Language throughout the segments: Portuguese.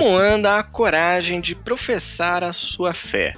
Como anda a coragem de professar a sua fé?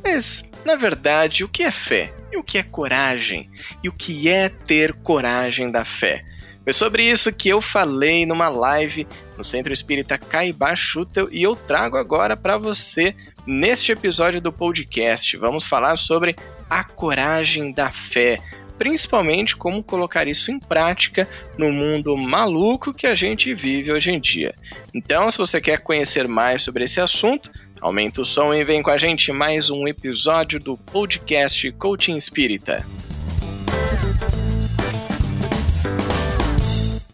Mas, na verdade, o que é fé? E o que é coragem? E o que é ter coragem da fé? Foi sobre isso que eu falei numa live no Centro Espírita Caibá Schutel e eu trago agora para você neste episódio do podcast. Vamos falar sobre a coragem da fé, principalmente como colocar isso em prática no mundo maluco que a gente vive hoje em dia. Então, se você quer conhecer mais sobre esse assunto, aumenta o som e vem com a gente mais um episódio do podcast Coaching Espírita.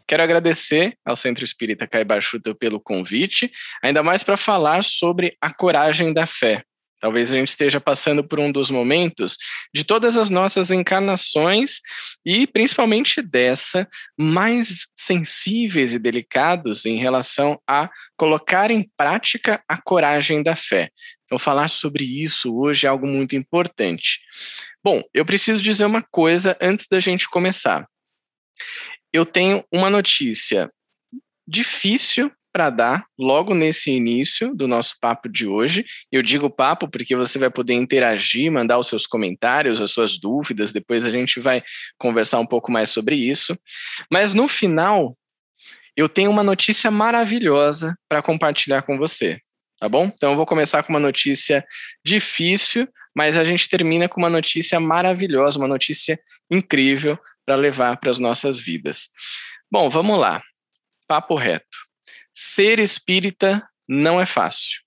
Quero agradecer ao Centro Espírita Caibachuta pelo convite, ainda mais para falar sobre a coragem da fé. Talvez a gente esteja passando por um dos momentos de todas as nossas encarnações e principalmente dessa mais sensíveis e delicados em relação a colocar em prática a coragem da fé. Então falar sobre isso hoje é algo muito importante. Bom, eu preciso dizer uma coisa antes da gente começar eu tenho uma notícia difícil para dar logo nesse início do nosso papo de hoje. Eu digo papo porque você vai poder interagir, mandar os seus comentários, as suas dúvidas, depois a gente vai conversar um pouco mais sobre isso. Mas no final, eu tenho uma notícia maravilhosa para compartilhar com você, tá bom? Então eu vou começar com uma notícia difícil, mas a gente termina com uma notícia maravilhosa, uma notícia incrível para levar para as nossas vidas. Bom, vamos lá. Papo reto. Ser espírita não é fácil.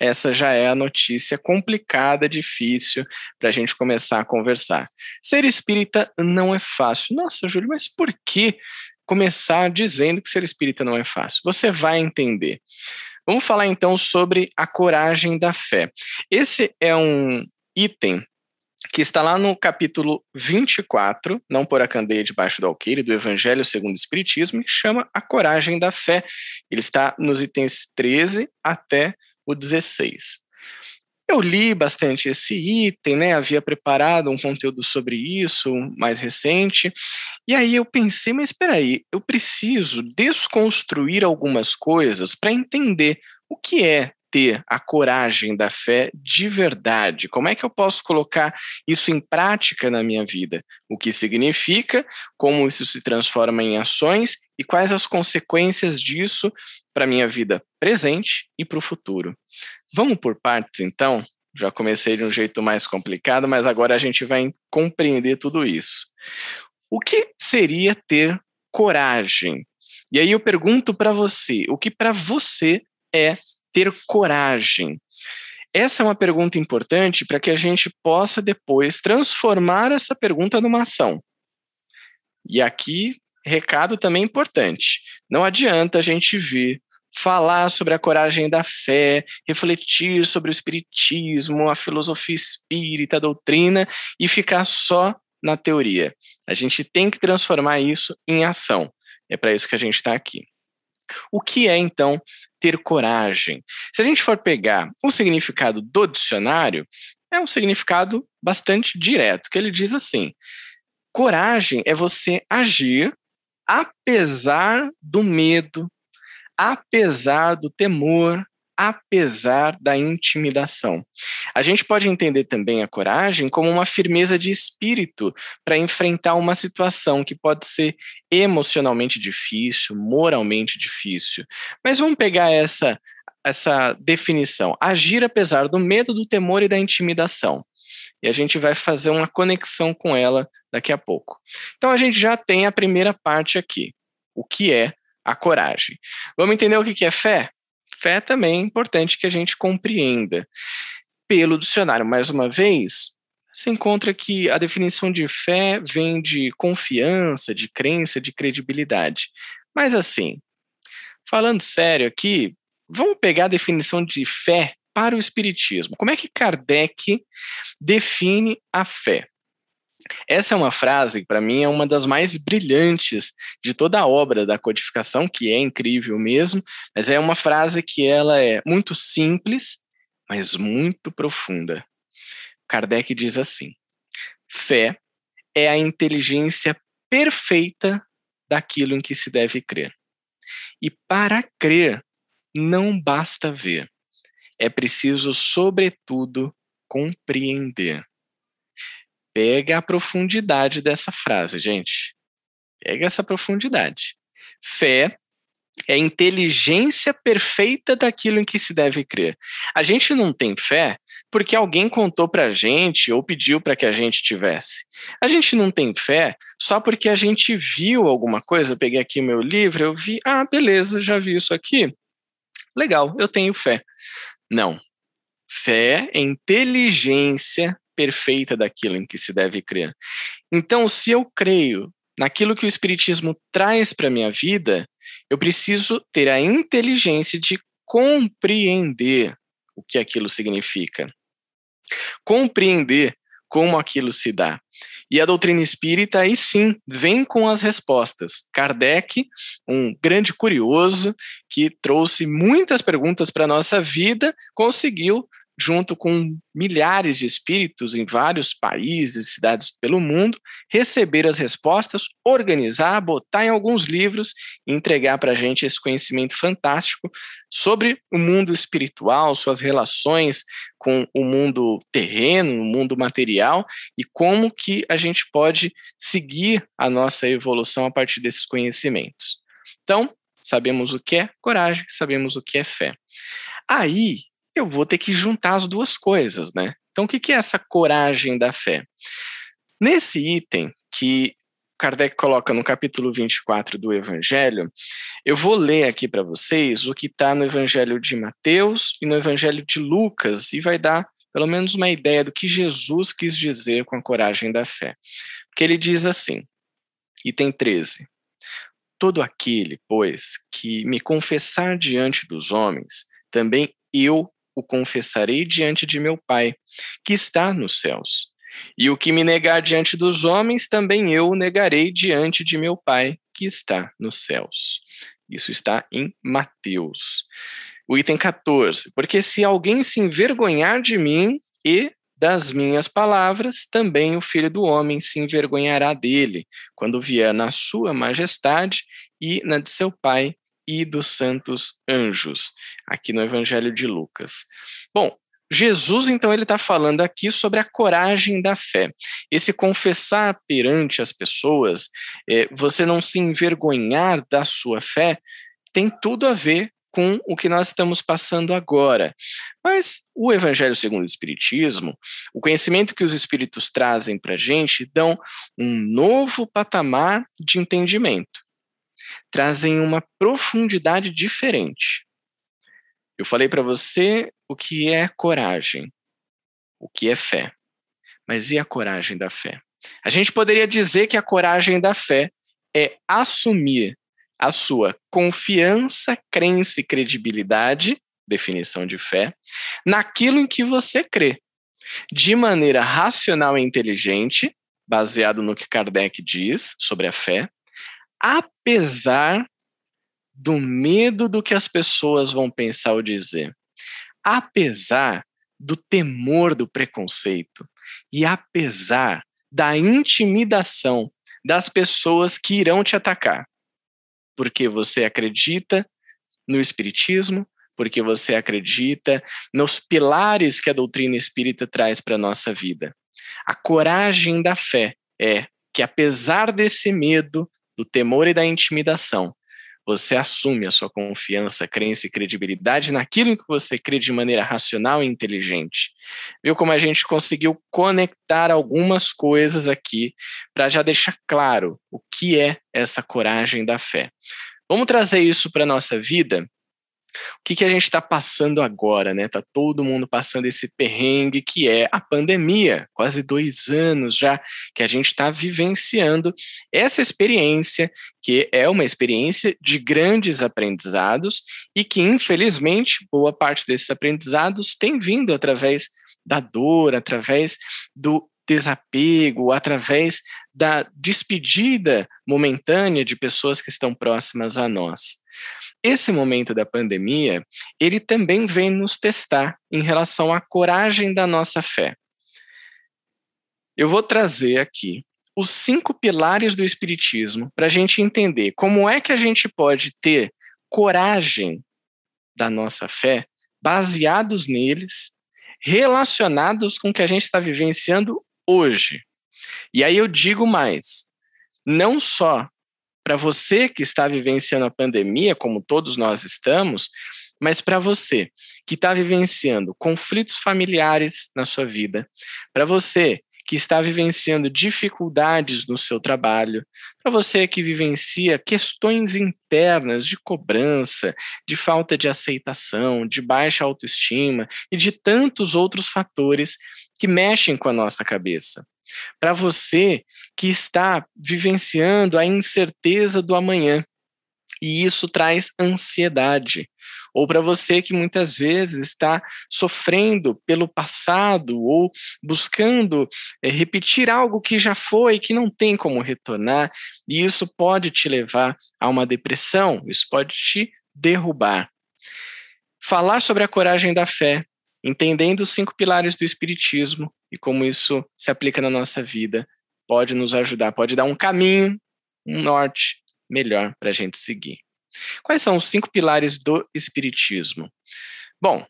Essa já é a notícia complicada, difícil para a gente começar a conversar. Ser espírita não é fácil. Nossa, Júlio, mas por que começar dizendo que ser espírita não é fácil? Você vai entender. Vamos falar então sobre a coragem da fé. Esse é um item que está lá no capítulo 24, Não por a candeia debaixo do alqueire, do Evangelho segundo o Espiritismo, que chama A Coragem da Fé. Ele está nos itens 13 até o 16. Eu li bastante esse item, né? Havia preparado um conteúdo sobre isso mais recente. E aí eu pensei, mas espera aí, eu preciso desconstruir algumas coisas para entender o que é ter a coragem da fé de verdade? Como é que eu posso colocar isso em prática na minha vida? O que significa, como isso se transforma em ações e quais as consequências disso para a minha vida presente e para o futuro? Vamos por partes, então? Já comecei de um jeito mais complicado, mas agora a gente vai compreender tudo isso. O que seria ter coragem? E aí eu pergunto para você, o que para você é ter coragem? Essa é uma pergunta importante para que a gente possa depois transformar essa pergunta numa ação. E aqui, recado também importante: não adianta a gente vir falar sobre a coragem da fé, refletir sobre o espiritismo, a filosofia espírita, a doutrina e ficar só na teoria. A gente tem que transformar isso em ação. É para isso que a gente está aqui. O que é, então, ter coragem? Se a gente for pegar o significado do dicionário, é um significado bastante direto, que ele diz assim: coragem é você agir apesar do medo, apesar do temor, apesar da intimidação. A gente pode entender também a coragem como uma firmeza de espírito para enfrentar uma situação que pode ser emocionalmente difícil, moralmente difícil. Mas vamos pegar essa essa definição: agir apesar do medo, do temor e da intimidação. E a gente vai fazer uma conexão com ela daqui a pouco. Então a gente já tem a primeira parte aqui. O que é a coragem? Vamos entender o que é fé? Fé também é importante que a gente compreenda. Pelo dicionário, mais uma vez, você encontra que a definição de fé vem de confiança, de crença, de credibilidade. Mas assim, falando sério aqui, vamos pegar a definição de fé para o Espiritismo. Como é que Kardec define a fé? Essa é uma frase que, para mim, é uma das mais brilhantes de toda a obra da codificação, que é incrível mesmo, mas é uma frase que ela é muito simples, mas muito profunda. Kardec diz assim: fé é a inteligência perfeita daquilo em que se deve crer. E para crer, não basta ver. É preciso, sobretudo, compreender. Pega a profundidade dessa frase, gente. Pega essa profundidade. Fé é a inteligência perfeita daquilo em que se deve crer. A gente não tem fé porque alguém contou para a gente ou pediu para que a gente tivesse. A gente não tem fé só porque a gente viu alguma coisa. Eu peguei aqui meu livro, eu vi, ah, beleza, já vi isso aqui. Legal, eu tenho fé. Não. Fé é inteligência perfeita daquilo em que se deve crer. Então, se eu creio naquilo que o Espiritismo traz para a minha vida, eu preciso ter a inteligência de compreender o que aquilo significa. Compreender como aquilo se dá. E a doutrina espírita, aí sim, vem com as respostas. Kardec, um grande curioso, que trouxe muitas perguntas para a nossa vida, conseguiu junto com milhares de espíritos em vários países e cidades pelo mundo, receber as respostas, organizar, botar em alguns livros e entregar para a gente esse conhecimento fantástico sobre o mundo espiritual, suas relações com o mundo terreno, o mundo material e como que a gente pode seguir a nossa evolução a partir desses conhecimentos. Então, sabemos o que é coragem, sabemos o que é fé. Aí eu vou ter que juntar as duas coisas, né? Então, o que é essa coragem da fé? Nesse item que Kardec coloca no capítulo 24 do Evangelho, eu vou ler aqui para vocês o que está no Evangelho de Mateus e no Evangelho de Lucas, e vai dar pelo menos uma ideia do que Jesus quis dizer com a coragem da fé. Porque ele diz assim, item 13: Todo aquele, pois, que me confessar diante dos homens, também eu o confessarei diante de meu Pai, que está nos céus. E o que me negar diante dos homens, também eu o negarei diante de meu Pai, que está nos céus. Isso está em Mateus. O item 14. Porque se alguém se envergonhar de mim e das minhas palavras, também o filho do homem se envergonhará dele, quando vier na sua majestade e na de seu Pai e dos santos anjos, aqui no Evangelho de Lucas. Bom, Jesus, então, ele está falando aqui sobre a coragem da fé. Esse confessar perante as pessoas, é, você não se envergonhar da sua fé, tem tudo a ver com o que nós estamos passando agora. Mas o Evangelho segundo o Espiritismo, o conhecimento que os Espíritos trazem para a gente, dão um novo patamar de entendimento trazem uma profundidade diferente. Eu falei para você o que é coragem, o que é fé. Mas e a coragem da fé? A gente poderia dizer que a coragem da fé é assumir a sua confiança, crença e credibilidade, definição de fé, naquilo em que você crê, de maneira racional e inteligente, baseado no que Kardec diz sobre a fé, apesar do medo do que as pessoas vão pensar ou dizer, apesar do temor do preconceito. E apesar da intimidação das pessoas que irão te atacar, porque você acredita no espiritismo, porque você acredita nos pilares que a doutrina espírita traz para a nossa vida. A coragem da fé é que, apesar desse medo, do temor e da intimidação, você assume a sua confiança, crença e credibilidade naquilo que você crê de maneira racional e inteligente. Viu como a gente conseguiu conectar algumas coisas aqui para já deixar claro o que é essa coragem da fé. Vamos trazer isso para a nossa vida o que, que a gente está passando agora, né? Tá todo mundo passando esse perrengue que é a pandemia, quase dois anos já que a gente está vivenciando essa experiência, que é uma experiência de grandes aprendizados e que, infelizmente, boa parte desses aprendizados tem vindo através da dor, através do desapego, através da despedida momentânea de pessoas que estão próximas a nós. Esse momento da pandemia, ele também vem nos testar em relação à coragem da nossa fé. Eu vou trazer aqui os cinco pilares do Espiritismo para a gente entender como é que a gente pode ter coragem da nossa fé baseados neles, relacionados com o que a gente está vivenciando hoje. E aí eu digo mais: não só para você que está vivenciando a pandemia, como todos nós estamos, mas para você que está vivenciando conflitos familiares na sua vida, para você que está vivenciando dificuldades no seu trabalho, para você que vivencia questões internas de cobrança, de falta de aceitação, de baixa autoestima e de tantos outros fatores que mexem com a nossa cabeça. Para você que está vivenciando a incerteza do amanhã, e isso traz ansiedade. Ou para você que muitas vezes está sofrendo pelo passado ou buscando é, repetir algo que já foi, que não tem como retornar, e isso pode te levar a uma depressão, isso pode te derrubar. Falar sobre a coragem da fé, entendendo os cinco pilares do Espiritismo e como isso se aplica na nossa vida, pode nos ajudar, pode dar um caminho, um norte melhor para a gente seguir. Quais são os cinco pilares do Espiritismo? Bom,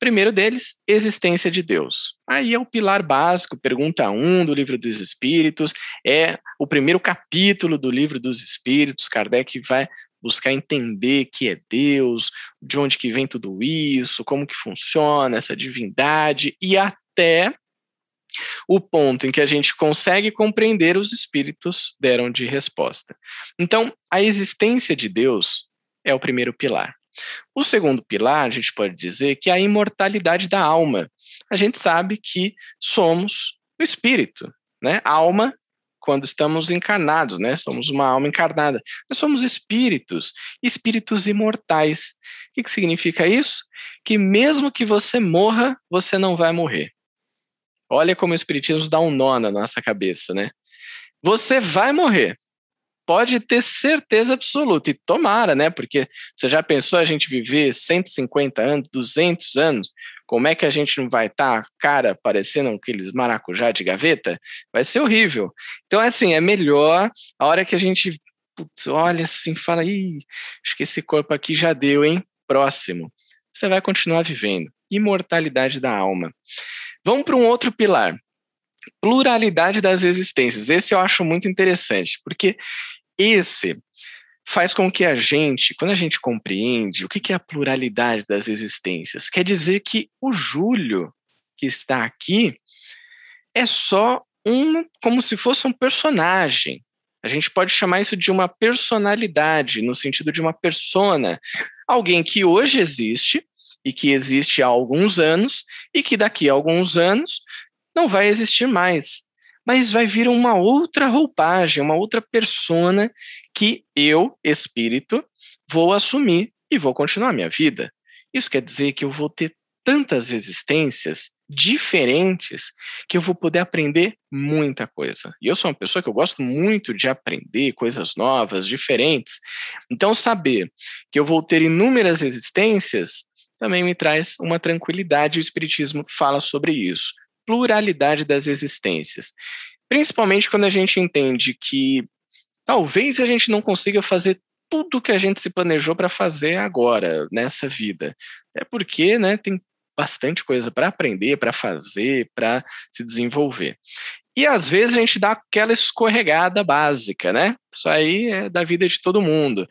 primeiro deles, existência de Deus. Aí é o pilar básico, pergunta 1 um do Livro dos Espíritos, é o primeiro capítulo do Livro dos Espíritos. Kardec vai buscar entender que é Deus, de onde que vem tudo isso, como que funciona essa divindade e até o ponto em que a gente consegue compreender os espíritos deram de resposta. Então, a existência de Deus é o primeiro pilar. O segundo pilar, a gente pode dizer que é a imortalidade da alma. A gente sabe que somos o espírito, né? Alma quando estamos encarnados, né? Somos uma alma encarnada. Nós somos espíritos, espíritos imortais. O que, que significa isso? Que mesmo que você morra, você não vai morrer. Olha como o Espiritismo dá um nó na nossa cabeça, né? Você vai morrer. Pode ter certeza absoluta. E tomara, né? Porque você já pensou a gente viver 150 anos, 200 anos? Como é que a gente não vai estar, tá, cara, parecendo aqueles maracujá de gaveta? Vai ser horrível. Então, assim, é melhor a hora que a gente putz, olha assim, fala, ih, acho que esse corpo aqui já deu, hein? Próximo. Você vai continuar vivendo. Imortalidade da alma. Vamos para um outro pilar. Pluralidade das existências. Esse eu acho muito interessante, porque esse faz com que a gente, quando a gente compreende o que é a pluralidade das existências, quer dizer que o Júlio, que está aqui, é só um, como se fosse um personagem. A gente pode chamar isso de uma personalidade, no sentido de uma persona. Alguém que hoje existe, e que existe há alguns anos e que daqui a alguns anos não vai existir mais. Mas vai vir uma outra roupagem, uma outra persona que eu, espírito, vou assumir e vou continuar a minha vida. Isso quer dizer que eu vou ter tantas existências diferentes que eu vou poder aprender muita coisa. E eu sou uma pessoa que eu gosto muito de aprender coisas novas, diferentes. Então, saber que eu vou ter inúmeras existências também me traz uma tranquilidade. O Espiritismo fala sobre isso. Pluralidade das existências. Principalmente quando a gente entende que talvez a gente não consiga fazer tudo que a gente se planejou para fazer agora, nessa vida. É porque né, tem bastante coisa para aprender, para fazer, para se desenvolver. E às vezes a gente dá aquela escorregada básica, né? Isso aí é da vida de todo mundo.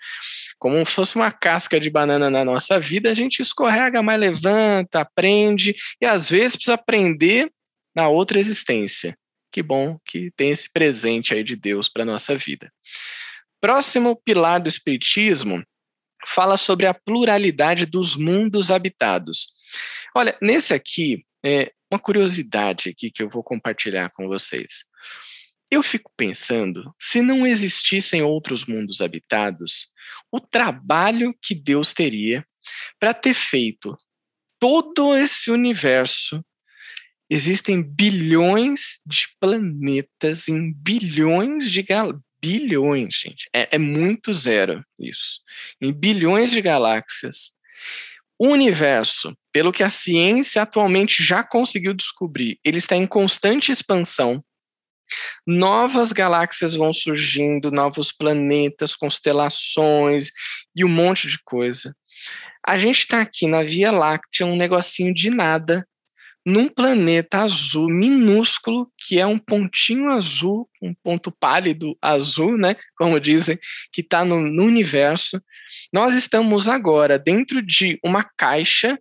Como se fosse uma casca de banana na nossa vida, a gente escorrega, mas levanta, aprende, e às vezes precisa aprender na outra existência. Que bom que tem esse presente aí de Deus para nossa vida. Próximo pilar do Espiritismo fala sobre a pluralidade dos mundos habitados. Olha, nesse aqui, é, uma curiosidade aqui que eu vou compartilhar com vocês. Eu fico pensando, se não existissem outros mundos habitados, o trabalho que Deus teria para ter feito todo esse universo. Existem bilhões de planetas em bilhões de gal bilhões, gente. É, é muito zero isso. Em bilhões de galáxias. O universo, pelo que a ciência atualmente já conseguiu descobrir, ele está em constante expansão. Novas galáxias vão surgindo, novos planetas, constelações e um monte de coisa. A gente está aqui na Via Láctea, um negocinho de nada, num planeta azul minúsculo, que é um pontinho azul, um ponto pálido azul, né? Como dizem, que está no, no universo. Nós estamos agora dentro de uma caixa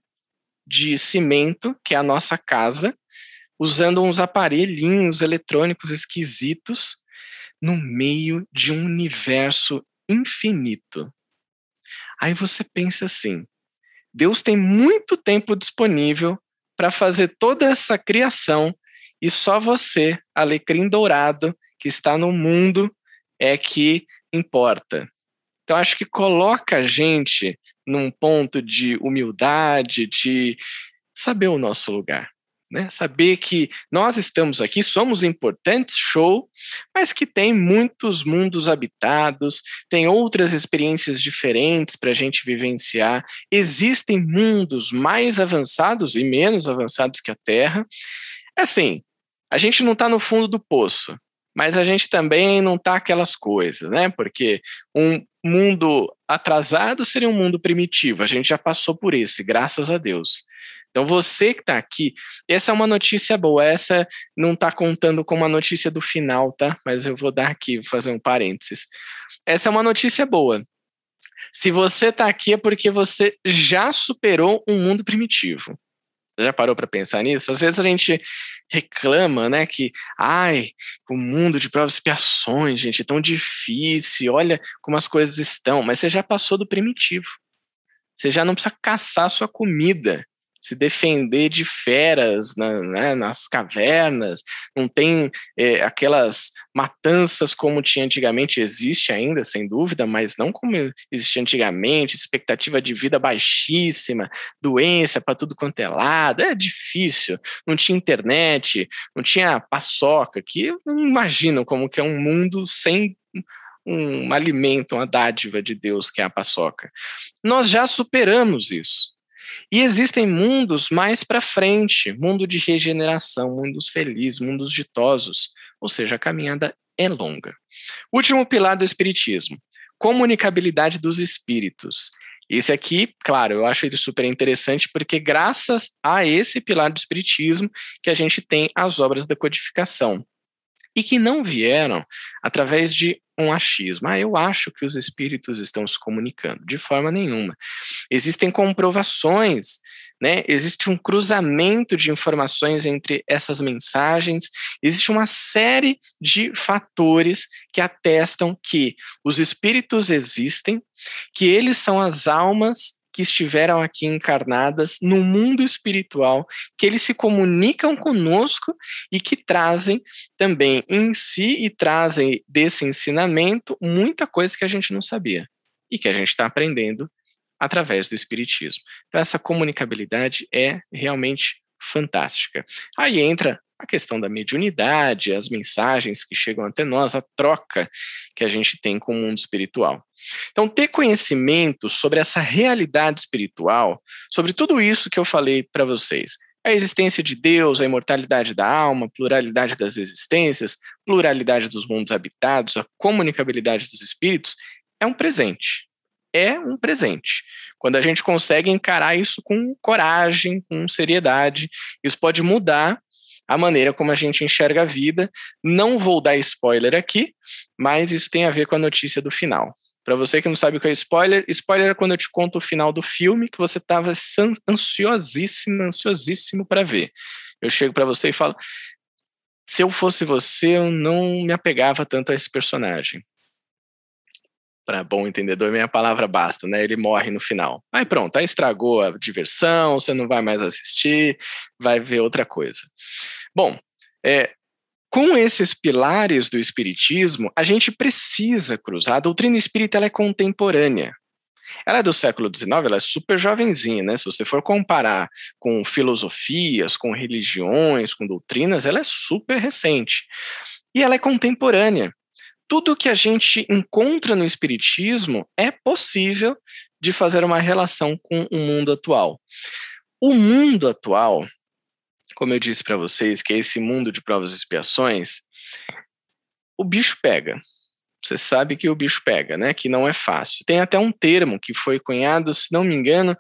de cimento, que é a nossa casa, usando uns aparelhinhos eletrônicos esquisitos no meio de um universo infinito. Aí você pensa assim: Deus tem muito tempo disponível para fazer toda essa criação e só você, alecrim dourado, que está no mundo, é que importa. Então, acho que coloca a gente num ponto de humildade, de saber o nosso lugar. Né? Saber que nós estamos aqui, somos importantes, show, mas que tem muitos mundos habitados, tem outras experiências diferentes para a gente vivenciar. Existem mundos mais avançados e menos avançados que a Terra. Assim, a gente não está no fundo do poço, mas a gente também não está aquelas coisas, né? Porque um mundo atrasado seria um mundo primitivo. A gente já passou por esse, graças a Deus. Então, você que está aqui, essa é uma notícia boa. Essa não está contando com uma notícia do final, tá? Mas eu vou dar aqui, vou fazer um parênteses. Essa é uma notícia boa. Se você está aqui é porque você já superou um mundo primitivo. Já parou para pensar nisso? Às vezes a gente reclama, né, que, ai, o mundo de provas e expiações, gente, é tão difícil, olha como as coisas estão, mas você já passou do primitivo. Você já não precisa caçar sua comida se defender de feras na, né, nas cavernas, não tem é, aquelas matanças como tinha antigamente, existe ainda, sem dúvida, mas não como existia antigamente, expectativa de vida baixíssima, doença para tudo quanto é lado, é difícil, não tinha internet, não tinha paçoca, que não imaginam como que é um mundo sem um alimento, uma dádiva de Deus que é a paçoca. Nós já superamos isso. E existem mundos mais para frente, mundo de regeneração, mundos felizes, mundos ditosos, ou seja, a caminhada é longa. Último pilar do espiritismo, comunicabilidade dos espíritos. Esse aqui, claro, eu acho ele super interessante porque graças a esse pilar do espiritismo que a gente tem as obras da codificação e que não vieram através de um achismo. Ah, eu acho que os espíritos estão se comunicando. De forma nenhuma. Existem comprovações, né? existe um cruzamento de informações entre essas mensagens, existe uma série de fatores que atestam que os espíritos existem, que eles são as almas que estiveram aqui encarnadas no mundo espiritual, que eles se comunicam conosco e que trazem também em si e trazem desse ensinamento muita coisa que a gente não sabia e que a gente está aprendendo através do espiritismo. Então essa comunicabilidade é realmente fantástica. Aí entra a questão da mediunidade, as mensagens que chegam até nós, a troca que a gente tem com o mundo espiritual. Então, ter conhecimento sobre essa realidade espiritual, sobre tudo isso que eu falei para vocês, a existência de Deus, a imortalidade da alma, pluralidade das existências, pluralidade dos mundos habitados, a comunicabilidade dos espíritos, é um presente. É um presente. Quando a gente consegue encarar isso com coragem, com seriedade, isso pode mudar a maneira como a gente enxerga a vida. Não vou dar spoiler aqui, mas isso tem a ver com a notícia do final. Para você que não sabe o que é spoiler, spoiler é quando eu te conto o final do filme que você estava ansiosíssimo, ansiosíssimo para ver. Eu chego para você e falo: se eu fosse você, eu não me apegava tanto a esse personagem. Para bom entendedor, minha palavra basta, né? Ele morre no final. Aí pronto, aí estragou a diversão, você não vai mais assistir, vai ver outra coisa. Bom, é, com esses pilares do espiritismo, a gente precisa cruzar. A doutrina espírita é contemporânea. Ela é do século XIX, ela é super jovenzinha, né? Se você for comparar com filosofias, com religiões, com doutrinas, ela é super recente. E ela é contemporânea. Tudo que a gente encontra no espiritismo é possível de fazer uma relação com o mundo atual. O mundo atual, como eu disse para vocês, que é esse mundo de provas e expiações, o bicho pega. você sabe que o bicho pega, né? Que não é fácil. Tem até um termo que foi cunhado, se não me engano,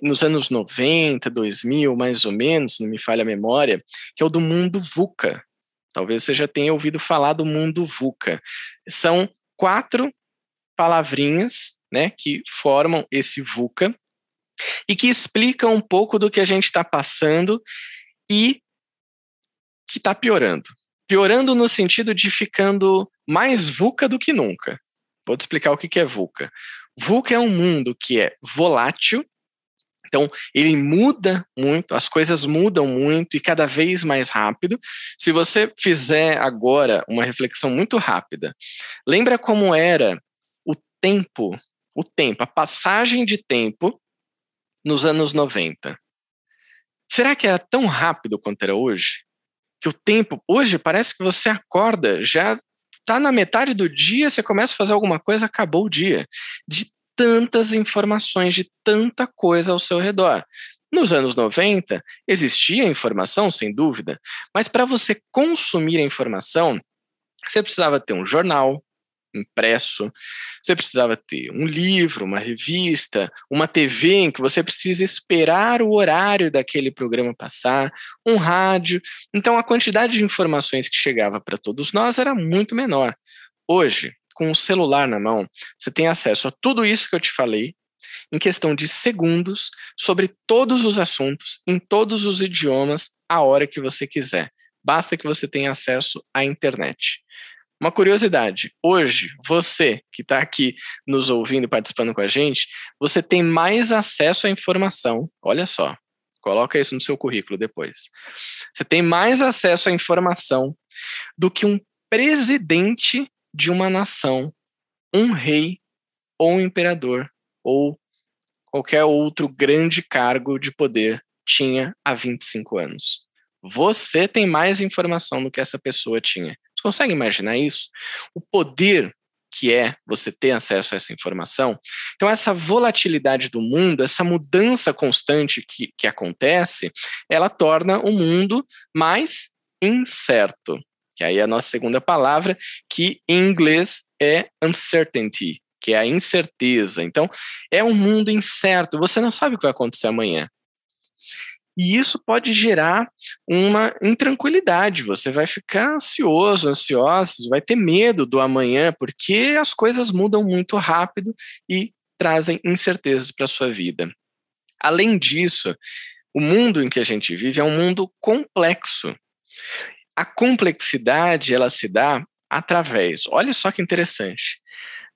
nos anos 90, 2000, mais ou menos, não me falha a memória, que é o do mundo VUCA. Talvez você já tenha ouvido falar do mundo VUCA. São quatro palavrinhas, né, que formam esse VUCA e que explicam um pouco do que a gente está passando e que está piorando. Piorando no sentido de ficando mais VUCA do que nunca. Vou te explicar o que é VUCA. VUCA é um mundo que é volátil, então, ele muda muito, as coisas mudam muito e cada vez mais rápido. Se você fizer agora uma reflexão muito rápida, lembra como era o tempo, o tempo, a passagem de tempo nos anos 90. Será que era tão rápido quanto era hoje? Que o tempo, hoje parece que você acorda, já está na metade do dia, você começa a fazer alguma coisa, acabou o dia. De tantas informações, de tanta coisa ao seu redor. Nos anos 90, existia informação, sem dúvida, mas para você consumir a informação, você precisava ter um jornal, impresso, você precisava ter um livro, uma revista, uma TV em que você precisa esperar o horário daquele programa passar, um rádio. Então a quantidade de informações que chegava para todos nós era muito menor. Hoje, com o celular na mão, você tem acesso a tudo isso que eu te falei em questão de segundos sobre todos os assuntos, em todos os idiomas, a hora que você quiser. Basta que você tenha acesso à internet. Uma curiosidade: hoje, você que está aqui nos ouvindo, participando com a gente, você tem mais acesso à informação. Olha só, coloca isso no seu currículo depois. Você tem mais acesso à informação do que um presidente de uma nação, um rei ou um imperador ou qualquer outro grande cargo de poder tinha há 25 anos. Você tem mais informação do que essa pessoa tinha. Você consegue imaginar isso? O poder que é você ter acesso a essa informação. Então, essa volatilidade do mundo, essa mudança constante que, que acontece, ela torna o mundo mais incerto. Que aí é a nossa segunda palavra, que em inglês é uncertainty, que é a incerteza. Então, é um mundo incerto, você não sabe o que vai acontecer amanhã. E isso pode gerar uma intranquilidade. Você vai ficar ansioso, ansiosa, vai ter medo do amanhã, porque as coisas mudam muito rápido e trazem incertezas para a sua vida. Além disso, o mundo em que a gente vive é um mundo complexo. A complexidade ela se dá através, olha só que interessante,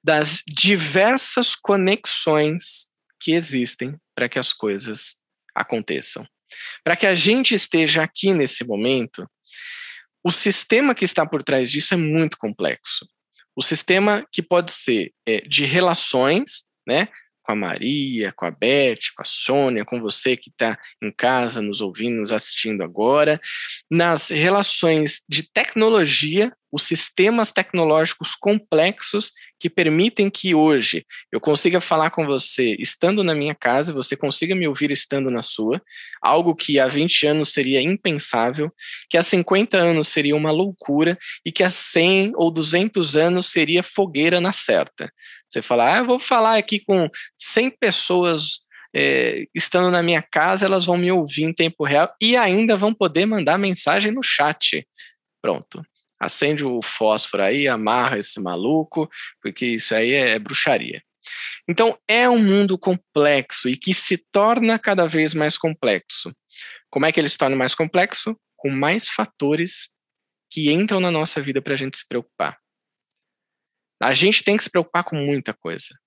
das diversas conexões que existem para que as coisas aconteçam. Para que a gente esteja aqui nesse momento, o sistema que está por trás disso é muito complexo. O sistema que pode ser é, de relações, né? Com a Maria, com a Beth, com a Sônia, com você que está em casa nos ouvindo, nos assistindo agora, nas relações de tecnologia, os sistemas tecnológicos complexos que permitem que hoje eu consiga falar com você estando na minha casa, você consiga me ouvir estando na sua, algo que há 20 anos seria impensável, que há 50 anos seria uma loucura e que há 100 ou 200 anos seria fogueira na certa. Você fala, ah, vou falar aqui com 100 pessoas é, estando na minha casa, elas vão me ouvir em tempo real e ainda vão poder mandar mensagem no chat. Pronto acende o fósforo aí, amarra esse maluco, porque isso aí é, é bruxaria. Então, é um mundo complexo e que se torna cada vez mais complexo. Como é que ele se torna mais complexo? Com mais fatores que entram na nossa vida para a gente se preocupar. A gente tem que se preocupar com muita coisa.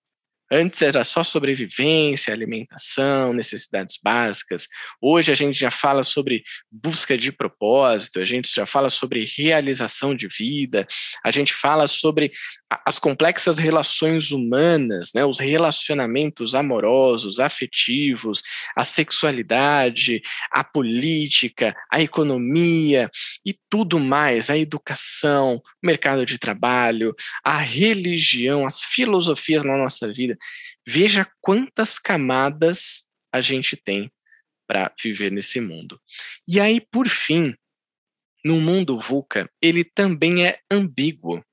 Antes era só sobrevivência, alimentação, necessidades básicas. Hoje a gente já fala sobre busca de propósito, a gente já fala sobre realização de vida, a gente fala sobre as complexas relações humanas, né, os relacionamentos amorosos, afetivos, a sexualidade, a política, a economia e tudo mais, a educação, o mercado de trabalho, a religião, as filosofias na nossa vida. Veja quantas camadas a gente tem para viver nesse mundo. E aí, por fim, no mundo VUCA, ele também é ambíguo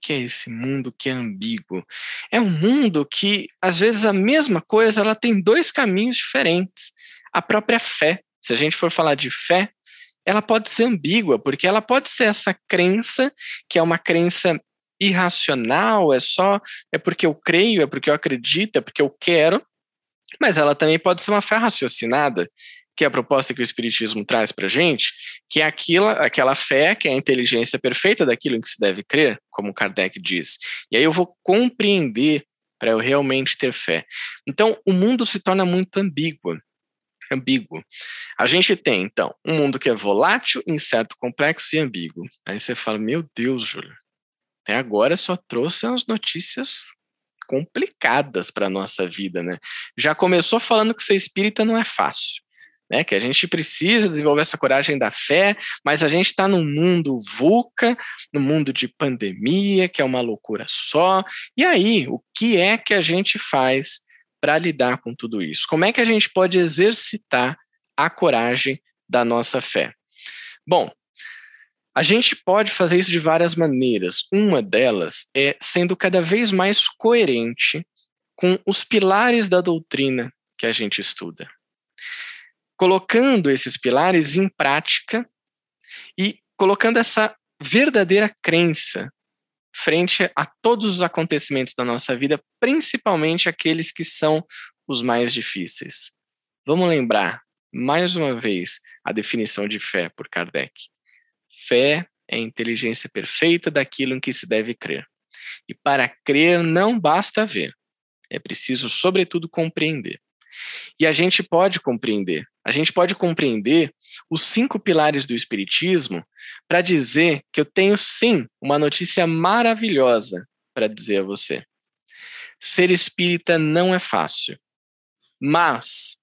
que é esse mundo que é ambíguo? É um mundo que, às vezes, a mesma coisa ela tem dois caminhos diferentes. A própria fé. Se a gente for falar de fé, ela pode ser ambígua, porque ela pode ser essa crença, que é uma crença irracional, é só, é porque eu creio, é porque eu acredito, é porque eu quero, mas ela também pode ser uma fé raciocinada, que é a proposta que o Espiritismo traz para a gente, que é aquela, aquela fé, que é a inteligência perfeita daquilo em que se deve crer, como Kardec diz. E aí eu vou compreender para eu realmente ter fé. Então, o mundo se torna muito ambíguo. Ambíguo. A gente tem, então, um mundo que é volátil, incerto, complexo e ambíguo. Aí você fala, meu Deus, Júlio, até agora só trouxe as notícias complicadas para a nossa vida, né? Já começou falando que ser espírita não é fácil né? Que a gente precisa desenvolver essa coragem da fé, mas a gente está num mundo VUCA, no mundo de pandemia, que é uma loucura só. E aí, o que é que a gente faz para lidar com tudo isso? Como é que a gente pode exercitar a coragem da nossa fé? Bom, a gente pode fazer isso de várias maneiras. Uma delas é sendo cada vez mais coerente com os pilares da doutrina que a gente estuda colocando esses pilares em prática e colocando essa verdadeira crença frente a todos os acontecimentos da nossa vida, principalmente aqueles que são os mais difíceis. Vamos lembrar, mais uma vez, a definição de fé por Kardec. Fé é a inteligência perfeita daquilo em que se deve crer. E para crer não basta ver, é preciso, sobretudo, compreender. E a gente pode compreender. A gente pode compreender os cinco pilares do Espiritismo para dizer que eu tenho sim uma notícia maravilhosa para dizer a você. Ser espírita não é fácil, mas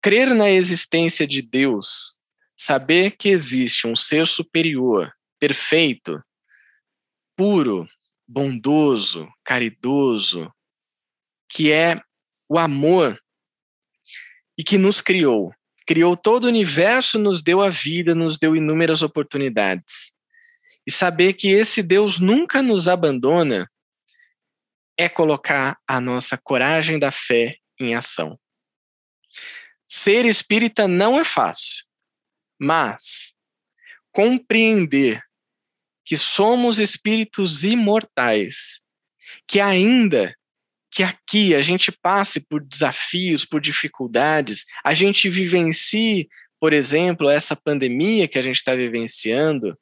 crer na existência de Deus, saber que existe um ser superior, perfeito, puro, bondoso, caridoso, que é o amor e que nos criou. Criou todo o universo, nos deu a vida, nos deu inúmeras oportunidades. E saber que esse Deus nunca nos abandona é colocar a nossa coragem da fé em ação. Ser espírita não é fácil, mas compreender que somos espíritos imortais, que ainda que aqui a gente passe por desafios, por dificuldades, a gente vivencie, por exemplo, essa pandemia que a gente está vivenciando,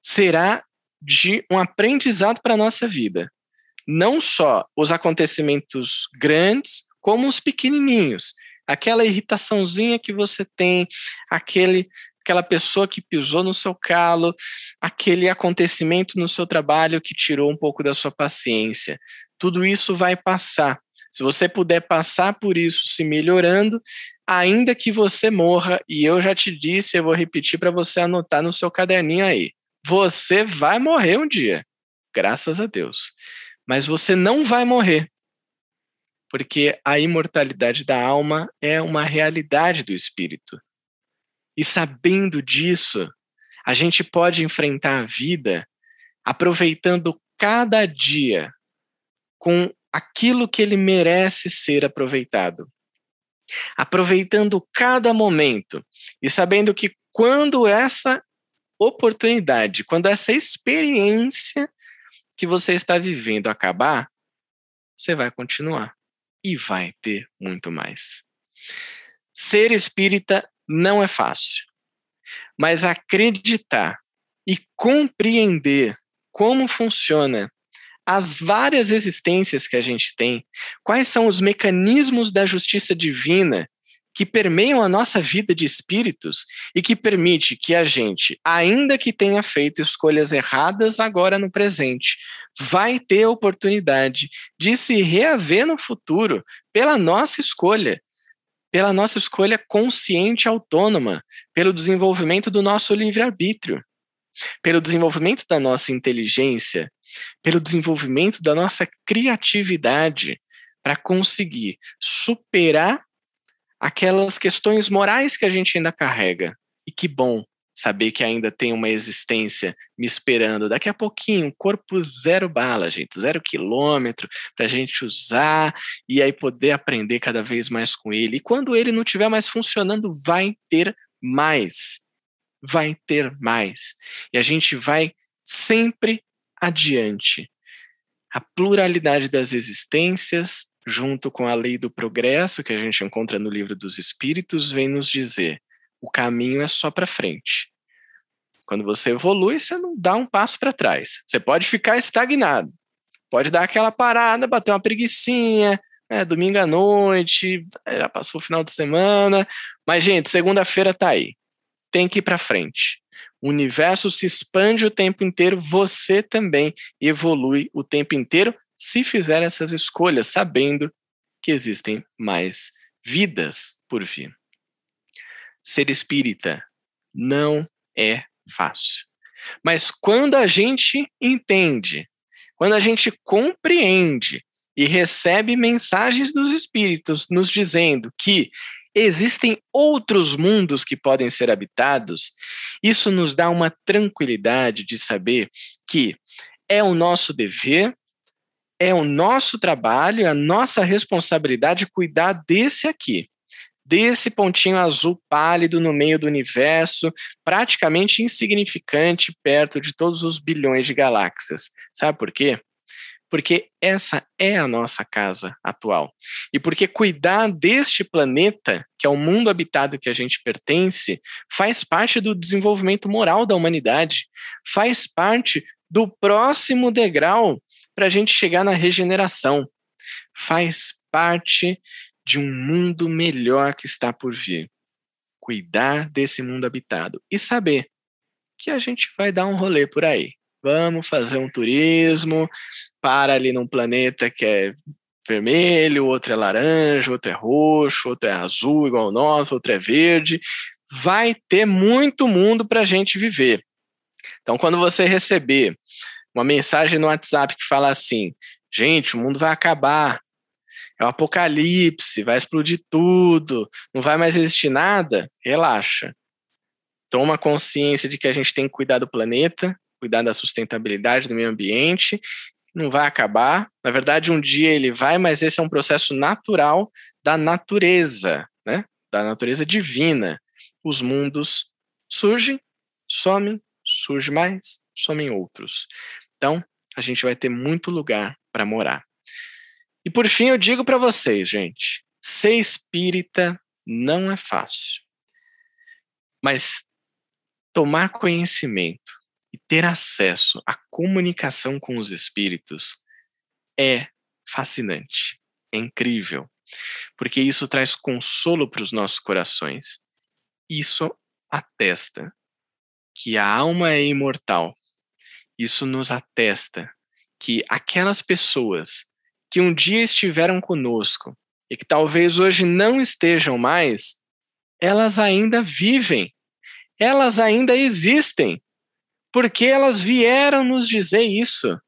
será de um aprendizado para a nossa vida. Não só os acontecimentos grandes, como os pequenininhos. Aquela irritaçãozinha que você tem, aquele aquela pessoa que pisou no seu calo, aquele acontecimento no seu trabalho que tirou um pouco da sua paciência tudo isso vai passar. Se você puder passar por isso se melhorando, ainda que você morra, e eu já te disse, eu vou repetir para você anotar no seu caderninho aí. Você vai morrer um dia, graças a Deus. Mas você não vai morrer, porque a imortalidade da alma é uma realidade do espírito. E sabendo disso, a gente pode enfrentar a vida aproveitando cada dia com aquilo que ele merece ser aproveitado. Aproveitando cada momento e sabendo que quando essa oportunidade, quando essa experiência que você está vivendo acabar, você vai continuar e vai ter muito mais. Ser espírita não é fácil, mas acreditar e compreender como funciona as várias existências que a gente tem, quais são os mecanismos da justiça divina que permeiam a nossa vida de espíritos e que permite que a gente, ainda que tenha feito escolhas erradas agora no presente, vai ter a oportunidade de se reaver no futuro pela nossa escolha, pela nossa escolha consciente autônoma, pelo desenvolvimento do nosso livre-arbítrio, pelo desenvolvimento da nossa inteligência, pelo desenvolvimento da nossa criatividade para conseguir superar aquelas questões morais que a gente ainda carrega. E que bom saber que ainda tem uma existência me esperando. Daqui a pouquinho, corpo zero bala, gente, zero quilômetro para a gente usar e aí poder aprender cada vez mais com ele. E quando ele não estiver mais funcionando, vai ter mais. Vai ter mais. E a gente vai sempre adiante. A pluralidade das existências, junto com a lei do progresso que a gente encontra no livro dos Espíritos, vem nos dizer: o caminho é só para frente. Quando você evolui, você não dá um passo para trás. Você pode ficar estagnado, pode dar aquela parada, bater uma preguiçinha, né, domingo à noite, já passou o final de semana, mas gente, segunda-feira tá aí. Tem que ir para frente. O universo se expande o tempo inteiro, você também evolui o tempo inteiro se fizer essas escolhas, sabendo que existem mais vidas por vir. Ser espírita não é fácil. Mas quando a gente entende, quando a gente compreende e recebe mensagens dos espíritos nos dizendo que existem outros mundos que podem ser habitados, isso nos dá uma tranquilidade de saber que é o nosso dever, é o nosso trabalho, é a nossa responsabilidade cuidar desse aqui desse pontinho azul pálido no meio do universo, praticamente insignificante perto de todos os bilhões de galáxias. Sabe por quê? Porque essa é a nossa casa atual. E porque cuidar deste planeta, que é o mundo habitado que a gente pertence, faz parte do desenvolvimento moral da humanidade, faz parte do próximo degrau para a gente chegar na regeneração, faz parte de um mundo melhor que está por vir. Cuidar desse mundo habitado e saber que a gente vai dar um rolê por aí. Vamos fazer um turismo, para ali num planeta que é vermelho, outro é laranja, outro é roxo, outro é azul igual o nosso, outro é verde. Vai ter muito mundo para a gente viver. Então, quando você receber uma mensagem no WhatsApp que fala assim: gente, o mundo vai acabar, é o apocalipse, vai explodir tudo, não vai mais existir nada, relaxa. Toma consciência de que a gente tem que cuidar do planeta, cuidar da sustentabilidade do meio ambiente, não vai acabar. Na verdade, um dia ele vai, mas esse é um processo natural da natureza, né? Da natureza divina. Os mundos surgem, somem, surge mais, somem outros. Então, a gente vai ter muito lugar para morar. E por fim, eu digo para vocês, gente, ser espírita não é fácil. Mas tomar conhecimento e ter acesso à comunicação com os espíritos é fascinante, é incrível, porque isso traz consolo para os nossos corações. Isso atesta que a alma é imortal. Isso nos atesta que aquelas pessoas que um dia estiveram conosco e que talvez hoje não estejam mais, elas ainda vivem, elas ainda existem, porque elas vieram nos dizer isso.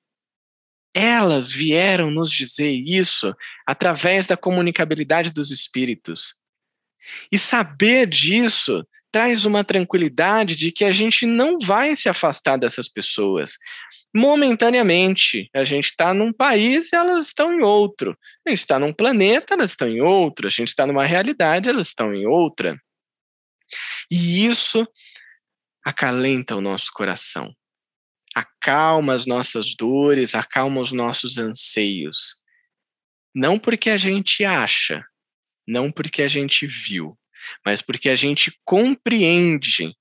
Elas vieram nos dizer isso através da comunicabilidade dos espíritos. E saber disso traz uma tranquilidade de que a gente não vai se afastar dessas pessoas momentaneamente. A gente está num país e elas estão em outro. A gente está num planeta, elas estão em outro. A gente está numa realidade, elas estão em outra. E isso acalenta o nosso coração, acalma as nossas dores, acalma os nossos anseios. Não porque a gente acha, não porque a gente viu, mas porque a gente compreende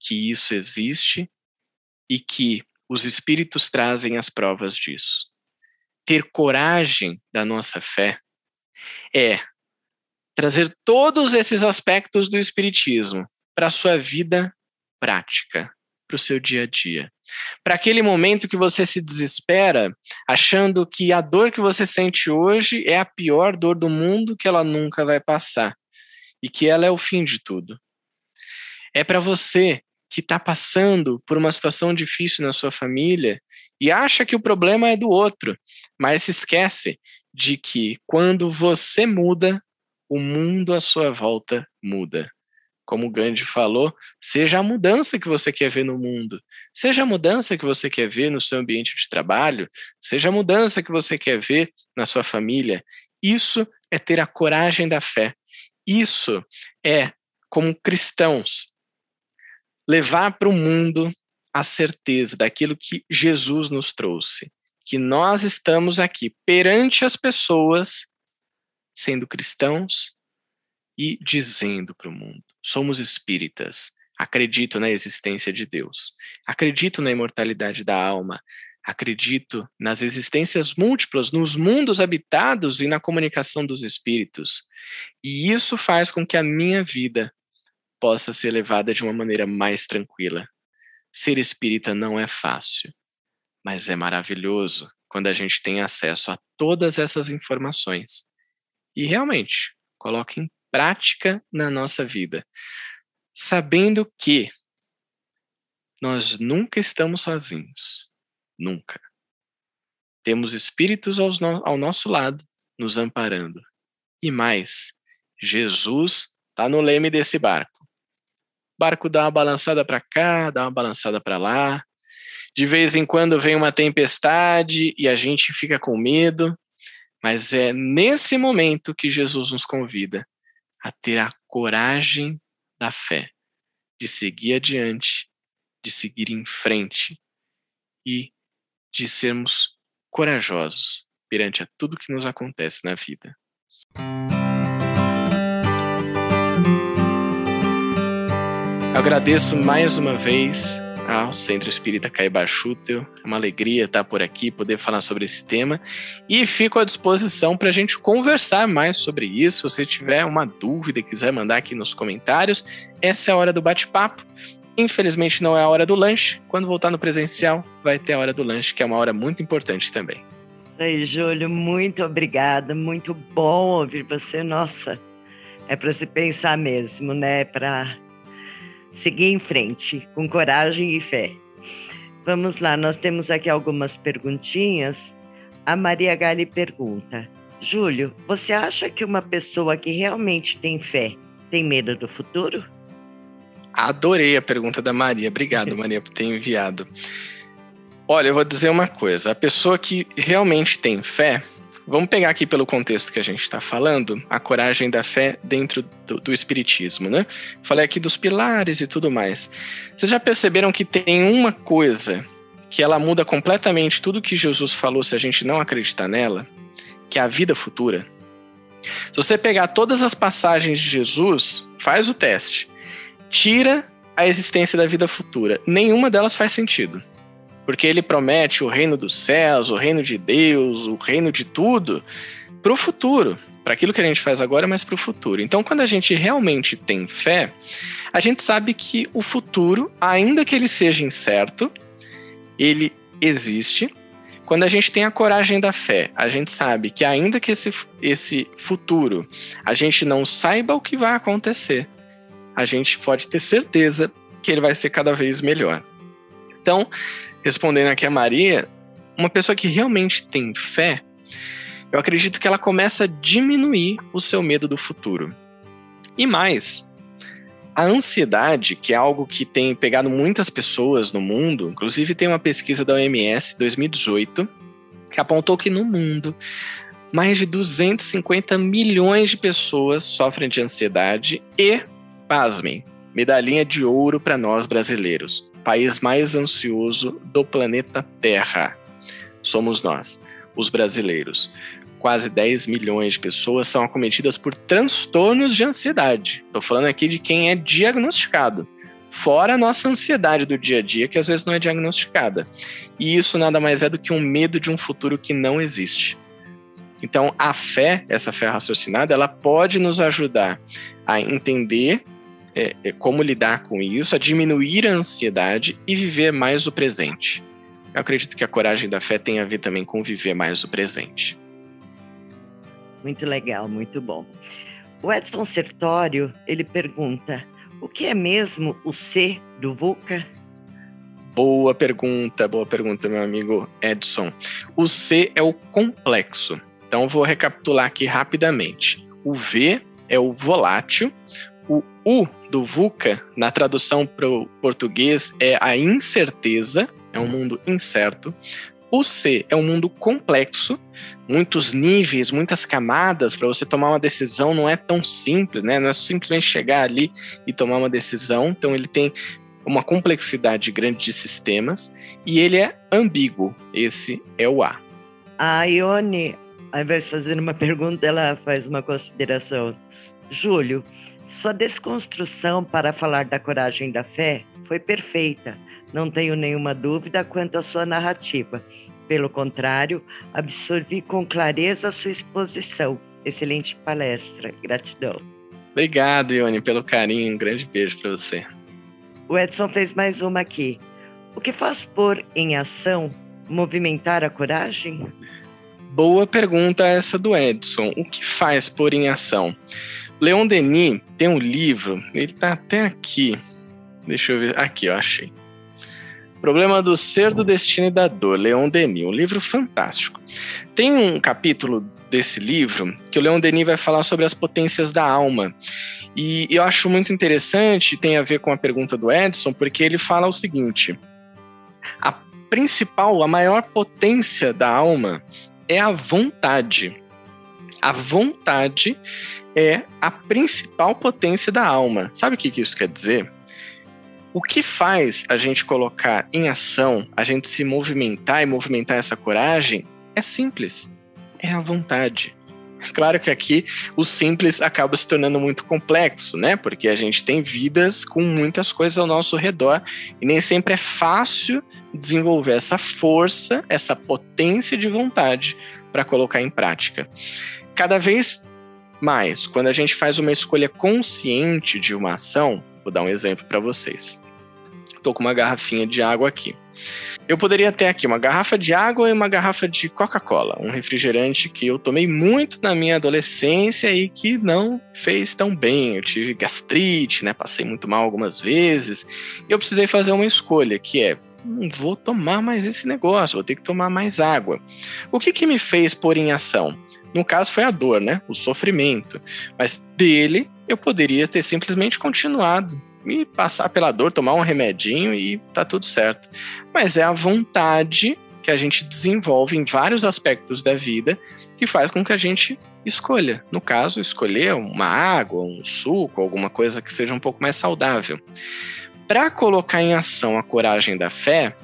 que isso existe e que os espíritos trazem as provas disso. Ter coragem da nossa fé é trazer todos esses aspectos do espiritismo para a sua vida prática, para o seu dia a dia. Para aquele momento que você se desespera, achando que a dor que você sente hoje é a pior dor do mundo, que ela nunca vai passar e que ela é o fim de tudo. É para você que está passando por uma situação difícil na sua família e acha que o problema é do outro, mas se esquece de que quando você muda, o mundo à sua volta muda. Como Gandhi falou, seja a mudança que você quer ver no mundo, seja a mudança que você quer ver no seu ambiente de trabalho, seja a mudança que você quer ver na sua família. Isso é ter a coragem da fé. Isso é, como cristãos, levar para o mundo a certeza daquilo que Jesus nos trouxe, que nós estamos aqui perante as pessoas, sendo cristãos e dizendo para o mundo: somos espíritas, acredito na existência de Deus, acredito na imortalidade da alma, acredito nas existências múltiplas, nos mundos habitados e na comunicação dos espíritos. E isso faz com que a minha vida possa ser levada de uma maneira mais tranquila. Ser espírita não é fácil, mas é maravilhoso quando a gente tem acesso a todas essas informações e realmente coloca em prática na nossa vida, sabendo que nós nunca estamos sozinhos, nunca. Temos espíritos ao, nosso lado, nos amparando. E mais, Jesus está no leme desse barco. O barco dá uma balançada para cá, dá uma balançada para lá. De vez em quando vem uma tempestade e a gente fica com medo, mas é nesse momento que Jesus nos convida a ter a coragem da fé, de seguir adiante, de seguir em frente e de sermos corajosos perante a tudo que nos acontece na vida. Eu agradeço mais uma vez ao Centro Espírita Caibar Schutel. É uma alegria estar por aqui, poder falar sobre esse tema. E fico à disposição para a gente conversar mais sobre isso. Se você tiver uma dúvida quiser mandar aqui nos comentários, essa é a hora do bate-papo. Infelizmente não é a hora do lanche. Quando voltar no presencial, vai ter a hora do lanche, que é uma hora muito importante também. Oi, Júlio, muito obrigada. Muito bom ouvir você. Nossa, é para se pensar mesmo, né? Para seguir em frente, com coragem e fé. Vamos lá, nós temos aqui algumas perguntinhas. A Maria Gali pergunta: Júlio, você acha que uma pessoa que realmente tem fé tem medo do futuro? Adorei a pergunta da Maria. Obrigado, Maria, por ter enviado. Olha, eu vou dizer uma coisa: a pessoa que realmente tem fé, Vamos pegar aqui pelo contexto que a gente está falando, a coragem da fé dentro do, do, Espiritismo, né? Falei aqui dos pilares e tudo mais. Vocês já perceberam que tem uma coisa que ela muda completamente tudo que Jesus falou se a gente não acreditar nela, que é a vida futura? Se você pegar todas as passagens de Jesus, faz o teste, tira a existência da vida futura, nenhuma delas faz sentido porque ele promete o reino dos céus, o reino de Deus, o reino de tudo para o futuro, para aquilo que a gente faz agora, mas para o futuro. Então, quando a gente realmente tem fé, a gente sabe que o futuro, ainda que ele seja incerto, ele existe. Quando a gente tem a coragem da fé, a gente sabe que ainda que esse, esse futuro a gente não saiba o que vai acontecer, a gente pode ter certeza que ele vai ser cada vez melhor. Então, respondendo aqui a Maria, uma pessoa que realmente tem fé, eu acredito que ela começa a diminuir o seu medo do futuro. E mais, a ansiedade, que é algo que tem pegado muitas pessoas no mundo, inclusive tem uma pesquisa da OMS 2018 que apontou que no mundo mais de 250 milhões de pessoas sofrem de ansiedade e, pasmem, medalhinha de ouro para nós brasileiros país mais ansioso do planeta Terra. Somos nós, os brasileiros. Quase 10 milhões de pessoas são acometidas por transtornos de ansiedade. Estou falando aqui de quem é diagnosticado. Fora a nossa ansiedade do dia a dia, que às vezes não é diagnosticada. E isso nada mais é do que um medo de um futuro que não existe. Então, a fé, essa fé raciocinada, ela pode nos ajudar a entender é, é, como lidar com isso, a diminuir a ansiedade e viver mais o presente. Eu acredito que a coragem da fé tem a ver também com viver mais o presente. Muito legal, muito bom. O Edson Sertório, ele pergunta, o que é mesmo o C do VUCA? Boa pergunta, boa pergunta, meu amigo Edson. O C é o complexo. Então, vou recapitular aqui rapidamente. O V é o volátil, O U do VUCA, na tradução para o português, é a incerteza, é um mundo incerto. O C é um mundo complexo, muitos níveis, muitas camadas para você tomar uma decisão não é tão simples, né? Não é simplesmente chegar ali e tomar uma decisão. Então ele tem uma complexidade grande de sistemas e ele é ambíguo. Esse é o A. A Ione, ao invés de fazer uma pergunta, ela faz uma consideração. Júlio, sua desconstrução para falar da coragem da fé foi perfeita. Não tenho nenhuma dúvida quanto à sua narrativa. Pelo contrário, absorvi com clareza a sua exposição. Excelente palestra. Gratidão. Obrigado, Ione, pelo carinho. Um grande beijo para você. O Edson fez mais uma aqui. O que faz pôr em ação movimentar a coragem? Boa pergunta essa do Edson. O que faz pôr em ação? Leon Denis tem um livro, ele está até aqui. Deixa eu ver. Aqui, eu achei. Problema do Ser, do Destino e da Dor, Leon Denis, um livro fantástico. Tem um capítulo desse livro que o Leon Denis vai falar sobre as potências da alma. E eu acho muito interessante, tem a ver com a pergunta do Edson, porque ele fala o seguinte: a principal, a maior potência da alma é a vontade. A vontade é a principal potência da alma. Sabe o que isso quer dizer? O que faz a gente colocar em ação, a gente se movimentar e movimentar essa coragem é simples. É a vontade. Claro que aqui o simples acaba se tornando muito complexo, né? Porque a gente tem vidas com muitas coisas ao nosso redor e nem sempre é fácil desenvolver essa força, essa potência de vontade para colocar em prática. Cada vez mais, quando a gente faz uma escolha consciente de uma ação, vou dar um exemplo para vocês. Estou com uma garrafinha de água aqui. Eu poderia ter aqui uma garrafa de água e uma garrafa de Coca-Cola, um refrigerante que eu tomei muito na minha adolescência e que não fez tão bem. Eu tive gastrite, né? Passei muito mal algumas vezes. E eu precisei fazer uma escolha, que é não vou tomar mais esse negócio, vou ter que tomar mais água. O que, que me fez pôr em ação? No caso foi a dor, né? O sofrimento. Mas dele eu poderia ter simplesmente continuado e passar pela dor, tomar um remedinho e tá tudo certo. Mas é a vontade que a gente desenvolve em vários aspectos da vida que faz com que a gente escolha. No caso, escolher uma água, um suco, alguma coisa que seja um pouco mais saudável. Para colocar em ação a coragem da fé,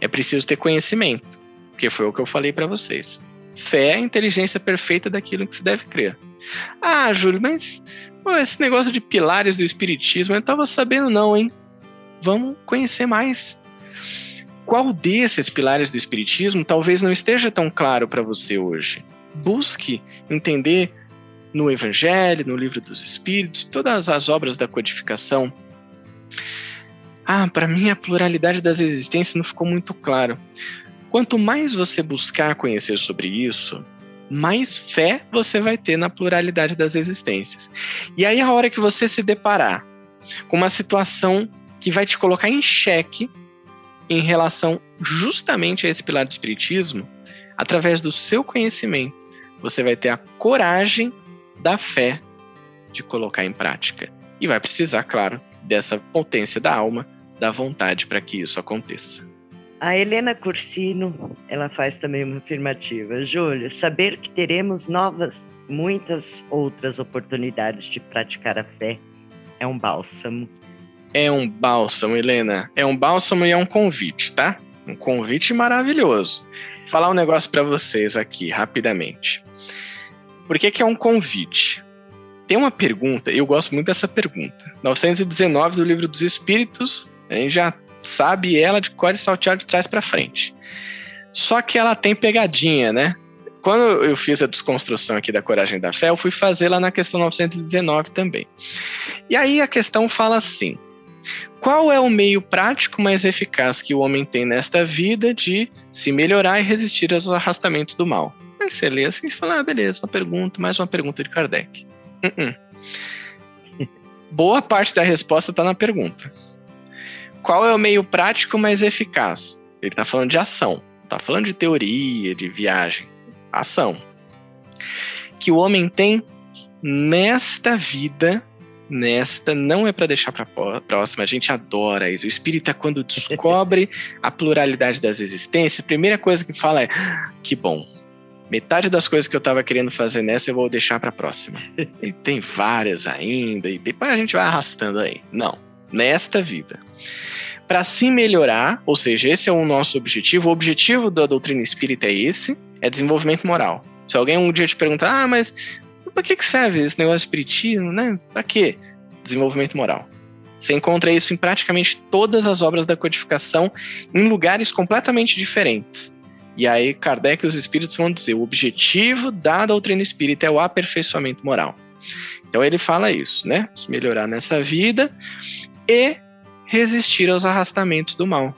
é preciso ter conhecimento, porque foi o que eu falei para vocês. Fé é a inteligência perfeita daquilo que se deve crer. Ah, Júlio, mas Pô, esse negócio de pilares do espiritismo, eu não tava sabendo não, hein? Vamos conhecer mais. Qual desses pilares do espiritismo talvez não esteja tão claro para você hoje? Busque entender no Evangelho, no Livro dos Espíritos, todas as obras da codificação. Ah, para mim a pluralidade das existências não ficou muito claro. Quanto mais você buscar conhecer sobre isso, mais fé você vai ter na pluralidade das existências. E aí, a hora que você se deparar com uma situação que vai te colocar em xeque em relação justamente a esse pilar do espiritismo, através do seu conhecimento, você vai ter a coragem da fé de colocar em prática. E vai precisar, claro, dessa potência da alma, da vontade para que isso aconteça. A Helena Cursino, ela faz também uma afirmativa. Júlio, saber que teremos novas, muitas outras oportunidades de praticar a fé é um bálsamo. É um bálsamo, Helena. É um bálsamo e é um convite, tá? Um convite maravilhoso. Vou falar um negócio para vocês aqui, rapidamente. Por que, que é um convite? Tem uma pergunta, eu gosto muito dessa pergunta. 919 do Livro dos Espíritos, a gente já sabe ela de cor e saltear de trás para frente. Só que ela tem pegadinha, né? Quando eu fiz a desconstrução aqui da coragem da fé, eu fui fazer lá na questão 919 também. E aí a questão fala assim: qual é o meio prático mais eficaz que o homem tem nesta vida de se melhorar e resistir aos arrastamentos do mal? Aí você lê assim e fala: ah, beleza, uma pergunta, mais uma pergunta de Kardec. Uh -uh. Boa parte da resposta está na pergunta. Qual é o meio prático mais eficaz? Ele está falando de ação, está falando de teoria, de viagem. Ação. Que o homem tem nesta vida nesta não é para deixar para próxima. A gente adora isso. O espírita, quando descobre a pluralidade das existências, a primeira coisa que fala é: ah, que bom. Metade das coisas que eu estava querendo fazer nessa eu vou deixar para a próxima. E tem várias ainda, e depois a gente vai arrastando aí. Não, nesta vida. Para se melhorar, ou seja, esse é o nosso objetivo. O objetivo da doutrina espírita é esse: é desenvolvimento moral. Se alguém um dia te perguntar, ah, mas para que, serve esse negócio de espiritismo, né? Para quê? Desenvolvimento moral. Você encontra isso em praticamente todas as obras da codificação, em lugares completamente diferentes. E aí, Kardec e os espíritos vão dizer: o objetivo da doutrina espírita é o aperfeiçoamento moral. Então, ele fala isso, né? Se melhorar nessa vida e resistir aos arrastamentos do mal.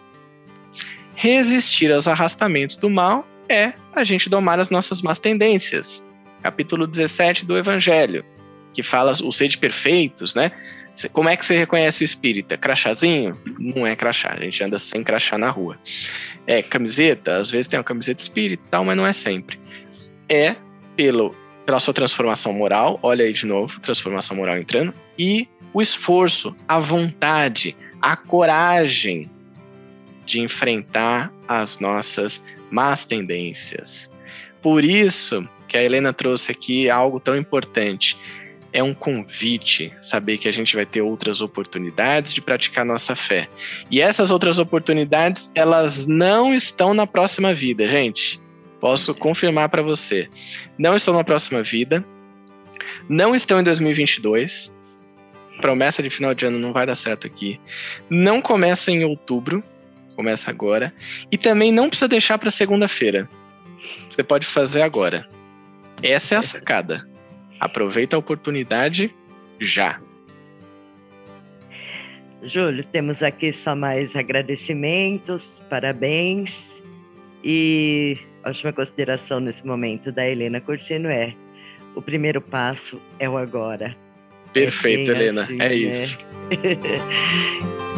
Resistir aos arrastamentos do mal é a gente domar as nossas más tendências capítulo 17 do Evangelho, que fala o ser de perfeitos, né? Como é que você reconhece o espírita? Crachazinho? Não é crachá, a gente anda sem crachá na rua. É camiseta? Às vezes tem uma camiseta espírita e tal, mas não é sempre. É pelo, pela sua transformação moral, olha aí de novo, transformação moral entrando, e o esforço, a vontade, a coragem de enfrentar as nossas más tendências. Por isso que a Helena trouxe aqui algo tão importante. É um convite saber que a gente vai ter outras oportunidades de praticar nossa fé. E essas outras oportunidades, elas não estão na próxima vida, gente. Posso confirmar para você. Não estão na próxima vida. Não estão em 2022. Promessa de final de ano não vai dar certo aqui. Não começa em outubro, começa agora. E também não precisa deixar para segunda-feira. Você pode fazer agora. Essa é a sacada. Aproveita a oportunidade já. Júlio, temos aqui só mais agradecimentos, parabéns. E a última consideração nesse momento da Helena Cursino é: o primeiro passo é o agora. Perfeito, é Helena. Assim, é né? isso.